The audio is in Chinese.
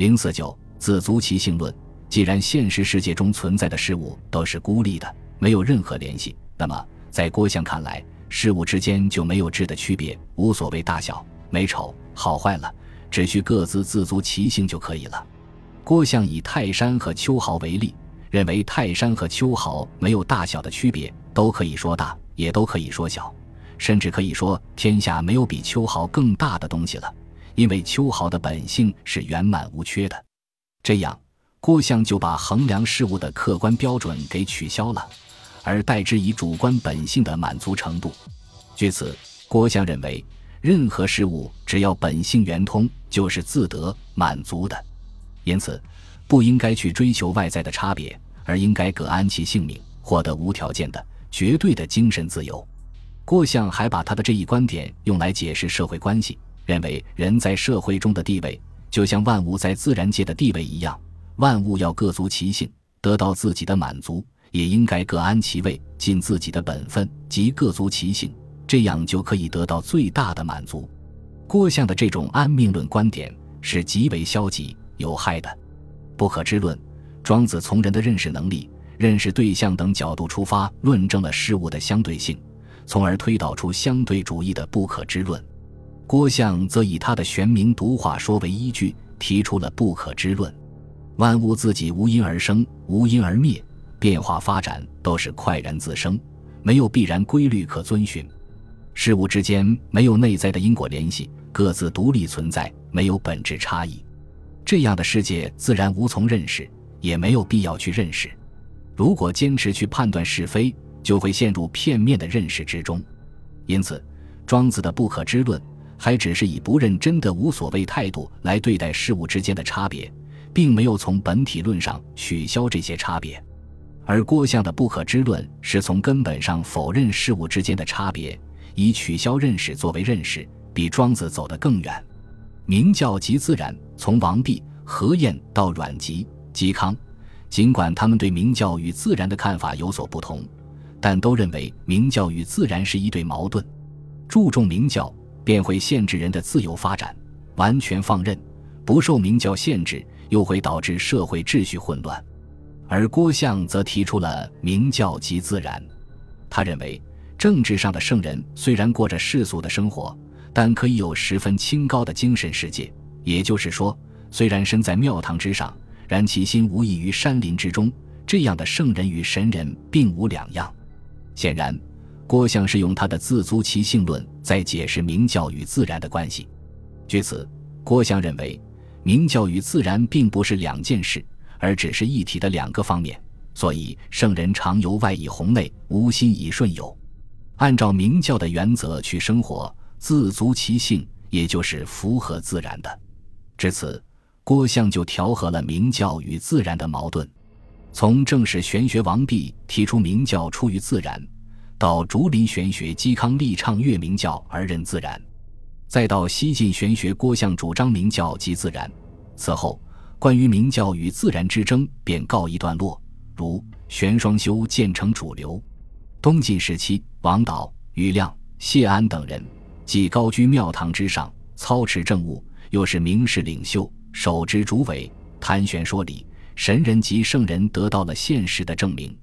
零四九自足其性论。既然现实世界中存在的事物都是孤立的，没有任何联系，那么在郭象看来，事物之间就没有质的区别，无所谓大小、美丑、好坏了，只需各自自足其性就可以了。郭象以泰山和秋毫为例，认为泰山和秋毫没有大小的区别，都可以说大，也都可以说小，甚至可以说天下没有比秋毫更大的东西了，因为秋毫的本性是圆满无缺的。这样。郭象就把衡量事物的客观标准给取消了，而代之以主观本性的满足程度。据此，郭象认为，任何事物只要本性圆通，就是自得满足的。因此，不应该去追求外在的差别，而应该各安其性命，获得无条件的、绝对的精神自由。郭象还把他的这一观点用来解释社会关系，认为人在社会中的地位，就像万物在自然界的地位一样。万物要各足其性，得到自己的满足，也应该各安其位，尽自己的本分，即各足其性，这样就可以得到最大的满足。郭象的这种安命论观点是极为消极有害的。不可知论，庄子从人的认识能力、认识对象等角度出发，论证了事物的相对性，从而推导出相对主义的不可知论。郭象则以他的玄冥独化说为依据，提出了不可知论。万物自己无因而生，无因而灭，变化发展都是快然自生，没有必然规律可遵循。事物之间没有内在的因果联系，各自独立存在，没有本质差异。这样的世界自然无从认识，也没有必要去认识。如果坚持去判断是非，就会陷入片面的认识之中。因此，庄子的不可知论还只是以不认真的无所谓态度来对待事物之间的差别。并没有从本体论上取消这些差别，而郭象的不可知论是从根本上否认事物之间的差别，以取消认识作为认识，比庄子走得更远。明教即自然，从王弼、何晏到阮籍、嵇康，尽管他们对明教与自然的看法有所不同，但都认为明教与自然是一对矛盾。注重明教，便会限制人的自由发展；完全放任，不受明教限制。又会导致社会秩序混乱，而郭象则提出了明教即自然。他认为，政治上的圣人虽然过着世俗的生活，但可以有十分清高的精神世界。也就是说，虽然身在庙堂之上，然其心无异于山林之中。这样的圣人与神人并无两样。显然，郭象是用他的自足其性论在解释明教与自然的关系。据此，郭象认为。明教与自然并不是两件事，而只是一体的两个方面。所以圣人常由外以宏内，无心以顺有。按照明教的原则去生活，自足其性，也就是符合自然的。至此，郭象就调和了明教与自然的矛盾。从正史玄学王弼提出明教出于自然，到竹林玄学嵇康力倡月明教而任自然。再到西晋玄学郭象主张明教即自然，此后关于明教与自然之争便告一段落。如玄双修渐成主流。东晋时期，王导、余亮、谢安等人既高居庙堂之上，操持政务，又是名士领袖，手执竹苇，谈玄说理，神人及圣人得到了现实的证明。